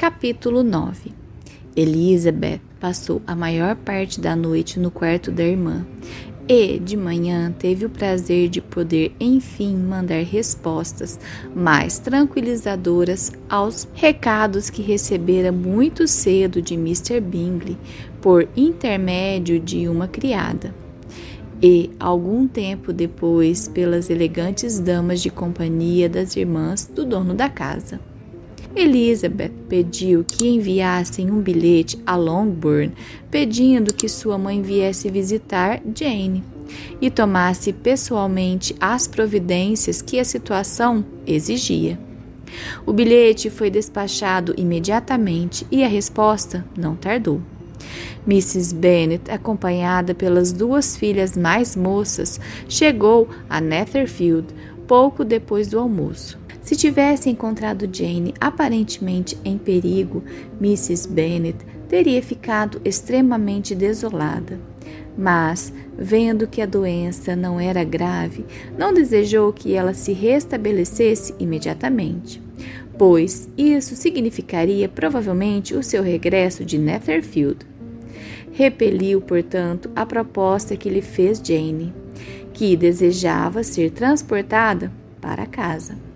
Capítulo 9 Elizabeth passou a maior parte da noite no quarto da irmã e, de manhã, teve o prazer de poder enfim mandar respostas mais tranquilizadoras aos recados que recebera muito cedo de Mr. Bingley por intermédio de uma criada. E, algum tempo depois, pelas elegantes damas de companhia das irmãs do dono da casa. Elizabeth pediu que enviassem um bilhete a Longbourn, pedindo que sua mãe viesse visitar Jane e tomasse pessoalmente as providências que a situação exigia. O bilhete foi despachado imediatamente e a resposta não tardou. Mrs. Bennet, acompanhada pelas duas filhas mais moças, chegou a Netherfield pouco depois do almoço. Se tivesse encontrado Jane aparentemente em perigo, Mrs. Bennet teria ficado extremamente desolada. Mas, vendo que a doença não era grave, não desejou que ela se restabelecesse imediatamente, pois isso significaria provavelmente o seu regresso de Netherfield. Repeliu, portanto, a proposta que lhe fez Jane, que desejava ser transportada para casa.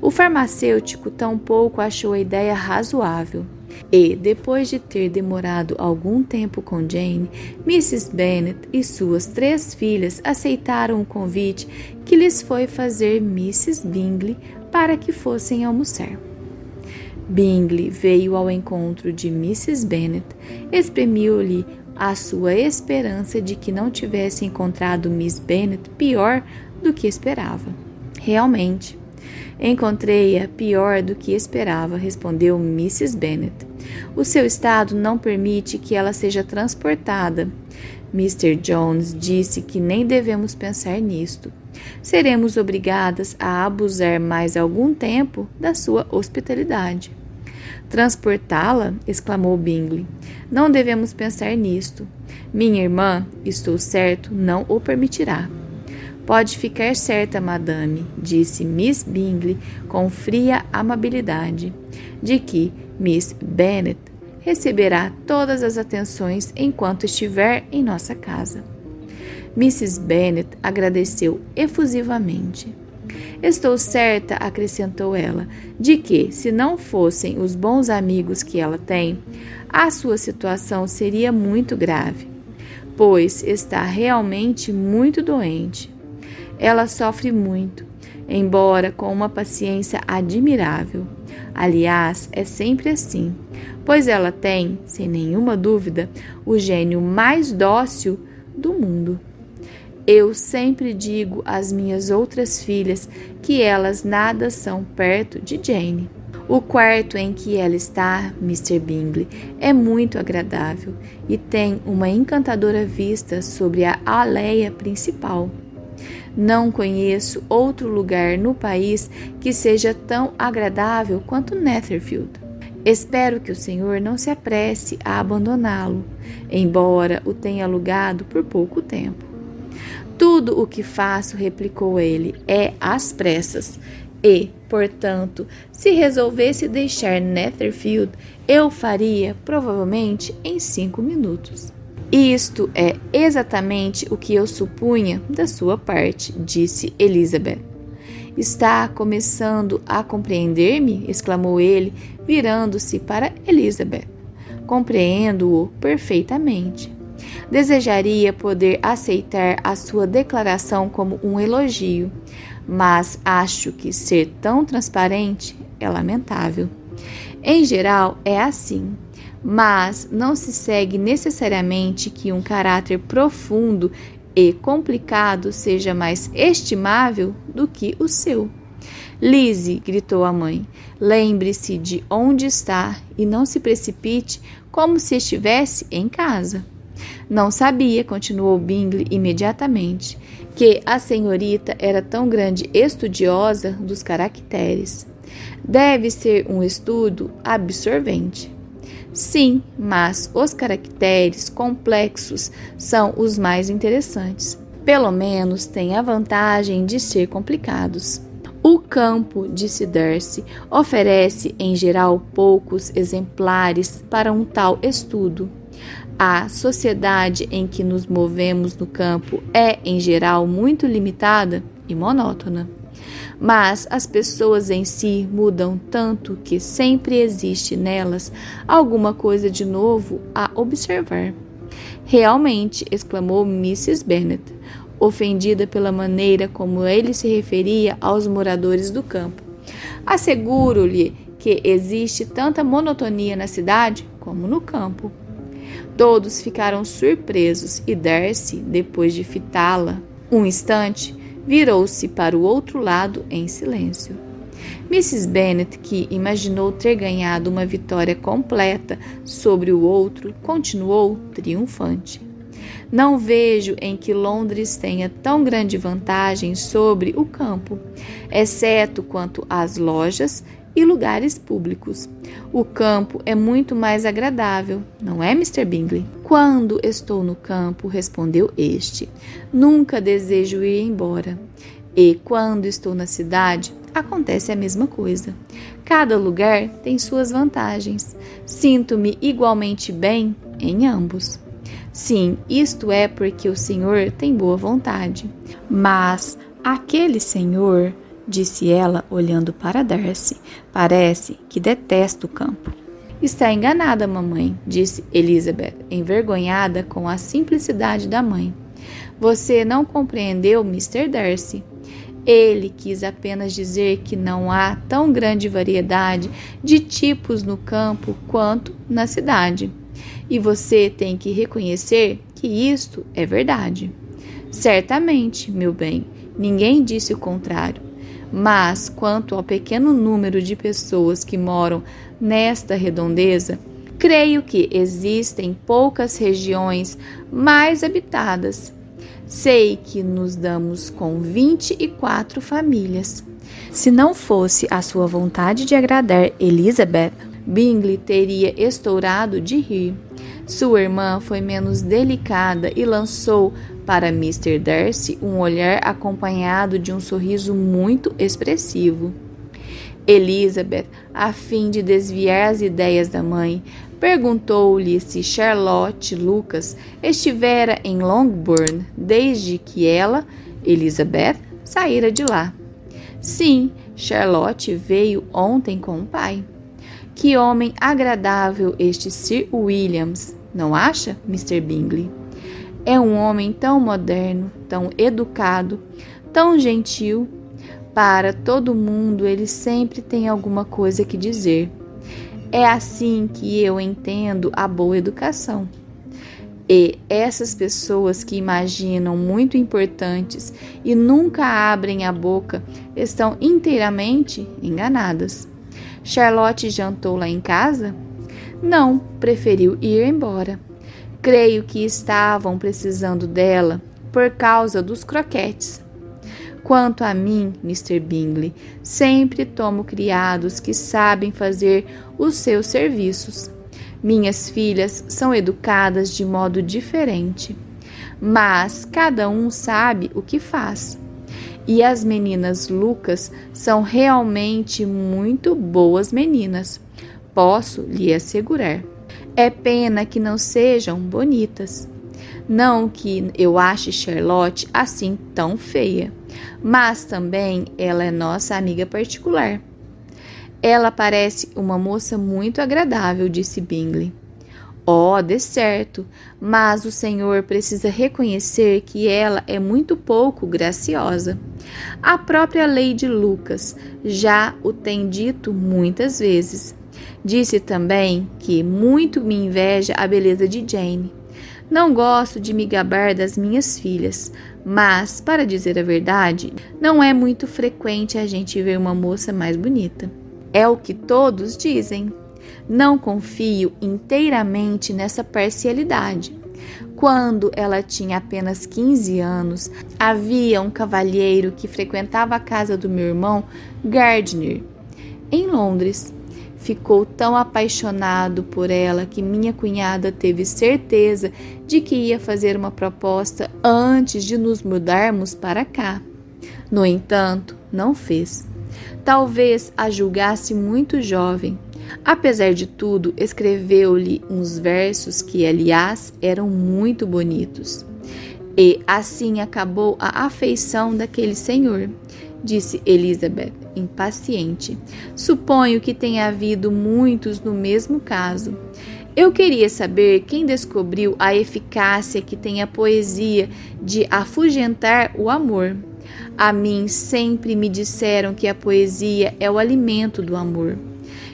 O farmacêutico tampouco achou a ideia razoável. E, depois de ter demorado algum tempo com Jane, Mrs. Bennet e suas três filhas aceitaram o convite que lhes foi fazer Mrs. Bingley para que fossem almoçar. Bingley veio ao encontro de Mrs. Bennet, exprimiu-lhe a sua esperança de que não tivesse encontrado Miss Bennet pior do que esperava. Realmente, Encontrei-a pior do que esperava, respondeu Mrs. Bennet. O seu estado não permite que ela seja transportada. Mr. Jones disse que nem devemos pensar nisto. Seremos obrigadas a abusar mais algum tempo da sua hospitalidade. Transportá-la? exclamou Bingley. Não devemos pensar nisto. Minha irmã, estou certo, não o permitirá. Pode ficar certa, madame, disse Miss Bingley com fria amabilidade, de que Miss Bennet receberá todas as atenções enquanto estiver em nossa casa. Mrs. Bennet agradeceu efusivamente. Estou certa, acrescentou ela, de que, se não fossem os bons amigos que ela tem, a sua situação seria muito grave, pois está realmente muito doente. Ela sofre muito, embora com uma paciência admirável. Aliás, é sempre assim, pois ela tem, sem nenhuma dúvida, o gênio mais dócil do mundo. Eu sempre digo às minhas outras filhas que elas nada são perto de Jane. O quarto em que ela está, Mr. Bingley, é muito agradável e tem uma encantadora vista sobre a aleia principal. Não conheço outro lugar no país que seja tão agradável quanto Netherfield. Espero que o Senhor não se apresse a abandoná-lo, embora o tenha alugado por pouco tempo. Tudo o que faço, replicou ele, é às pressas. E, portanto, se resolvesse deixar Netherfield, eu faria provavelmente em cinco minutos. Isto é exatamente o que eu supunha da sua parte, disse Elizabeth. Está começando a compreender-me? exclamou ele, virando-se para Elizabeth. Compreendo-o perfeitamente. Desejaria poder aceitar a sua declaração como um elogio, mas acho que ser tão transparente é lamentável. Em geral, é assim mas não se segue necessariamente que um caráter profundo e complicado seja mais estimável do que o seu. Lise, gritou a mãe, lembre-se de onde está e não se precipite como se estivesse em casa. Não sabia, continuou Bingley imediatamente, que a senhorita era tão grande estudiosa dos caracteres. Deve ser um estudo absorvente. Sim, mas os caracteres complexos são os mais interessantes. Pelo menos têm a vantagem de ser complicados. O campo, disse Darcy, oferece em geral poucos exemplares para um tal estudo. A sociedade em que nos movemos no campo é, em geral, muito limitada e monótona. Mas as pessoas em si mudam tanto que sempre existe nelas alguma coisa de novo a observar. Realmente, exclamou Mrs. Bennet, ofendida pela maneira como ele se referia aos moradores do campo. Asseguro-lhe que existe tanta monotonia na cidade como no campo. Todos ficaram surpresos e Darcy, depois de fitá-la um instante, virou-se para o outro lado em silêncio. Mrs. Bennet, que imaginou ter ganhado uma vitória completa sobre o outro, continuou triunfante. Não vejo em que Londres tenha tão grande vantagem sobre o campo, exceto quanto às lojas e lugares públicos. O campo é muito mais agradável, não é, Mr. Bingley? Quando estou no campo, respondeu este, nunca desejo ir embora. E quando estou na cidade, acontece a mesma coisa. Cada lugar tem suas vantagens. Sinto-me igualmente bem em ambos. Sim, isto é porque o Senhor tem boa vontade. Mas aquele Senhor disse ela, olhando para Darcy. Parece que detesta o campo. Está enganada, mamãe, disse Elizabeth, envergonhada com a simplicidade da mãe. Você não compreendeu Mr. Darcy. Ele quis apenas dizer que não há tão grande variedade de tipos no campo quanto na cidade. E você tem que reconhecer que isto é verdade. Certamente, meu bem, ninguém disse o contrário. Mas, quanto ao pequeno número de pessoas que moram nesta redondeza, creio que existem poucas regiões mais habitadas. Sei que nos damos com 24 famílias. Se não fosse a sua vontade de agradar Elizabeth, Bingley teria estourado de rir. Sua irmã foi menos delicada e lançou para Mr. Darcy um olhar acompanhado de um sorriso muito expressivo. Elizabeth, a fim de desviar as ideias da mãe, perguntou-lhe se Charlotte Lucas estivera em Longbourn desde que ela, Elizabeth, saíra de lá. Sim, Charlotte veio ontem com o pai. Que homem agradável este Sir Williams, não acha, Mr. Bingley? É um homem tão moderno, tão educado, tão gentil. Para todo mundo, ele sempre tem alguma coisa que dizer. É assim que eu entendo a boa educação. E essas pessoas que imaginam muito importantes e nunca abrem a boca estão inteiramente enganadas. Charlotte jantou lá em casa? Não, preferiu ir embora. Creio que estavam precisando dela por causa dos croquetes. Quanto a mim, Mr. Bingley, sempre tomo criados que sabem fazer os seus serviços. Minhas filhas são educadas de modo diferente, mas cada um sabe o que faz. E as meninas Lucas são realmente muito boas meninas, posso lhe assegurar. É pena que não sejam bonitas. Não que eu ache Charlotte assim tão feia, mas também ela é nossa amiga particular. Ela parece uma moça muito agradável, disse Bingley. Oh, de certo, mas o senhor precisa reconhecer que ela é muito pouco graciosa. A própria Lady Lucas já o tem dito muitas vezes. Disse também que muito me inveja a beleza de Jane. Não gosto de me gabar das minhas filhas, mas, para dizer a verdade, não é muito frequente a gente ver uma moça mais bonita. É o que todos dizem. Não confio inteiramente nessa parcialidade. Quando ela tinha apenas 15 anos, havia um cavalheiro que frequentava a casa do meu irmão Gardner, em Londres. Ficou tão apaixonado por ela que minha cunhada teve certeza de que ia fazer uma proposta antes de nos mudarmos para cá. No entanto, não fez. Talvez a julgasse muito jovem. Apesar de tudo, escreveu-lhe uns versos que, aliás, eram muito bonitos. E assim acabou a afeição daquele senhor, disse Elizabeth, impaciente. Suponho que tenha havido muitos no mesmo caso. Eu queria saber quem descobriu a eficácia que tem a poesia de afugentar o amor. A mim sempre me disseram que a poesia é o alimento do amor,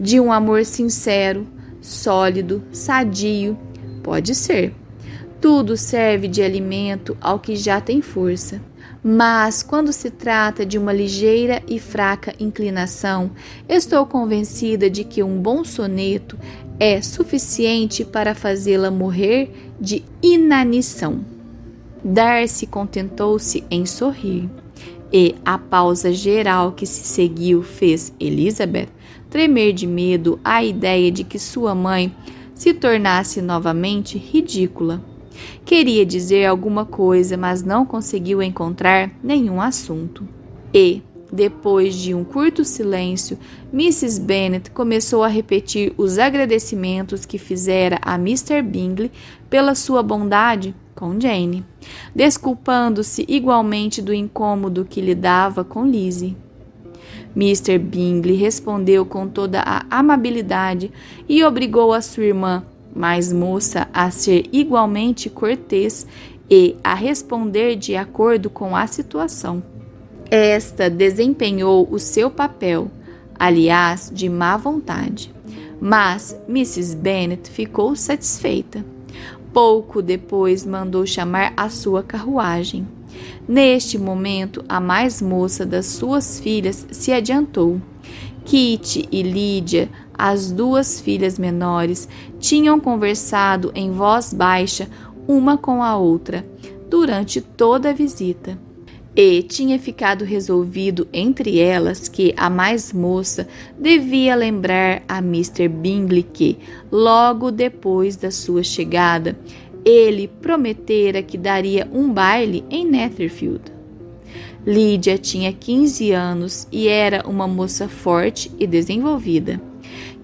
de um amor sincero, sólido, sadio. Pode ser. Tudo serve de alimento ao que já tem força. Mas quando se trata de uma ligeira e fraca inclinação, estou convencida de que um bom soneto é suficiente para fazê-la morrer de inanição. Darcy contentou-se em sorrir, e a pausa geral que se seguiu fez Elizabeth tremer de medo à ideia de que sua mãe se tornasse novamente ridícula. Queria dizer alguma coisa, mas não conseguiu encontrar nenhum assunto. E, depois de um curto silêncio, Mrs. Bennet começou a repetir os agradecimentos que fizera a Mr. Bingley pela sua bondade com Jane, desculpando-se igualmente do incômodo que lhe dava com Lizzie. Mr. Bingley respondeu com toda a amabilidade e obrigou a sua irmã, mais moça, a ser igualmente cortês e a responder de acordo com a situação. Esta desempenhou o seu papel, aliás, de má vontade, mas Mrs. Bennet ficou satisfeita. Pouco depois mandou chamar a sua carruagem. Neste momento, a mais moça das suas filhas se adiantou. Kitty e Lídia, as duas filhas menores, tinham conversado em voz baixa uma com a outra durante toda a visita e tinha ficado resolvido entre elas que a mais moça devia lembrar a Mr. Bingley que, logo depois da sua chegada, ele prometera que daria um baile em Netherfield. Lídia tinha 15 anos e era uma moça forte e desenvolvida.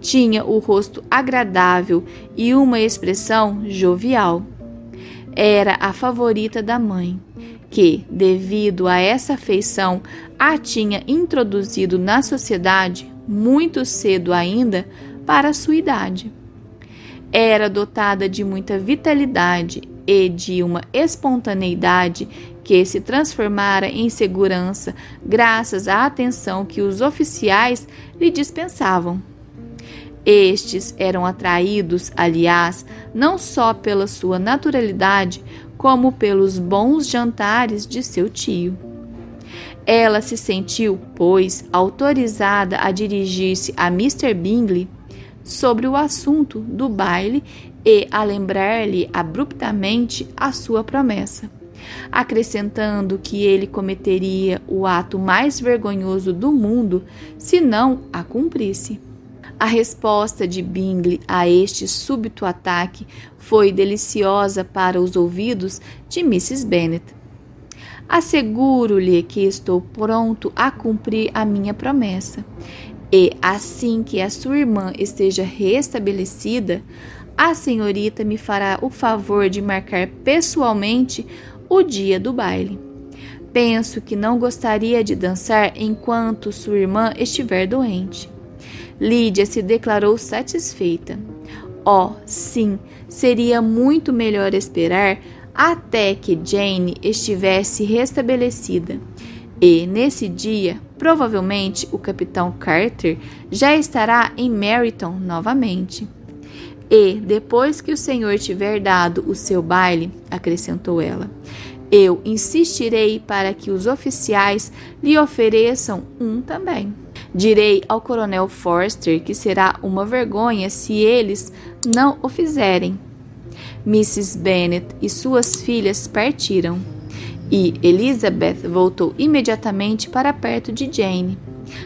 Tinha o rosto agradável e uma expressão jovial. Era a favorita da mãe que, devido a essa afeição, a tinha introduzido na sociedade muito cedo ainda para sua idade. Era dotada de muita vitalidade e de uma espontaneidade que se transformara em segurança graças à atenção que os oficiais lhe dispensavam. Estes eram atraídos, aliás, não só pela sua naturalidade, como pelos bons jantares de seu tio. Ela se sentiu, pois, autorizada a dirigir-se a Mr. Bingley sobre o assunto do baile e a lembrar-lhe abruptamente a sua promessa, acrescentando que ele cometeria o ato mais vergonhoso do mundo se não a cumprisse. A resposta de Bingley a este súbito ataque foi deliciosa para os ouvidos de Mrs. Bennet. Asseguro-lhe que estou pronto a cumprir a minha promessa. E assim que a sua irmã esteja restabelecida, a senhorita me fará o favor de marcar pessoalmente o dia do baile. Penso que não gostaria de dançar enquanto sua irmã estiver doente. Lídia se declarou satisfeita. Oh, sim, seria muito melhor esperar até que Jane estivesse restabelecida. E nesse dia, provavelmente o capitão Carter já estará em Meryton novamente. E depois que o senhor tiver dado o seu baile, acrescentou ela, eu insistirei para que os oficiais lhe ofereçam um também. Direi ao coronel Forster que será uma vergonha se eles não o fizerem. Mrs. Bennet e suas filhas partiram, e Elizabeth voltou imediatamente para perto de Jane,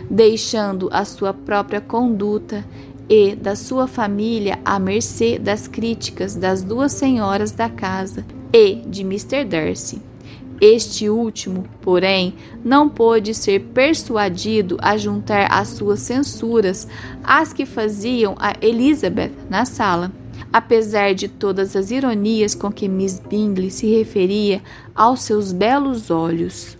deixando a sua própria conduta e da sua família à mercê das críticas das duas senhoras da casa e de Mr. Darcy, Este último, porém, não pôde ser persuadido a juntar as suas censuras às que faziam a Elizabeth na sala, apesar de todas as ironias com que Miss Bingley se referia aos seus belos olhos.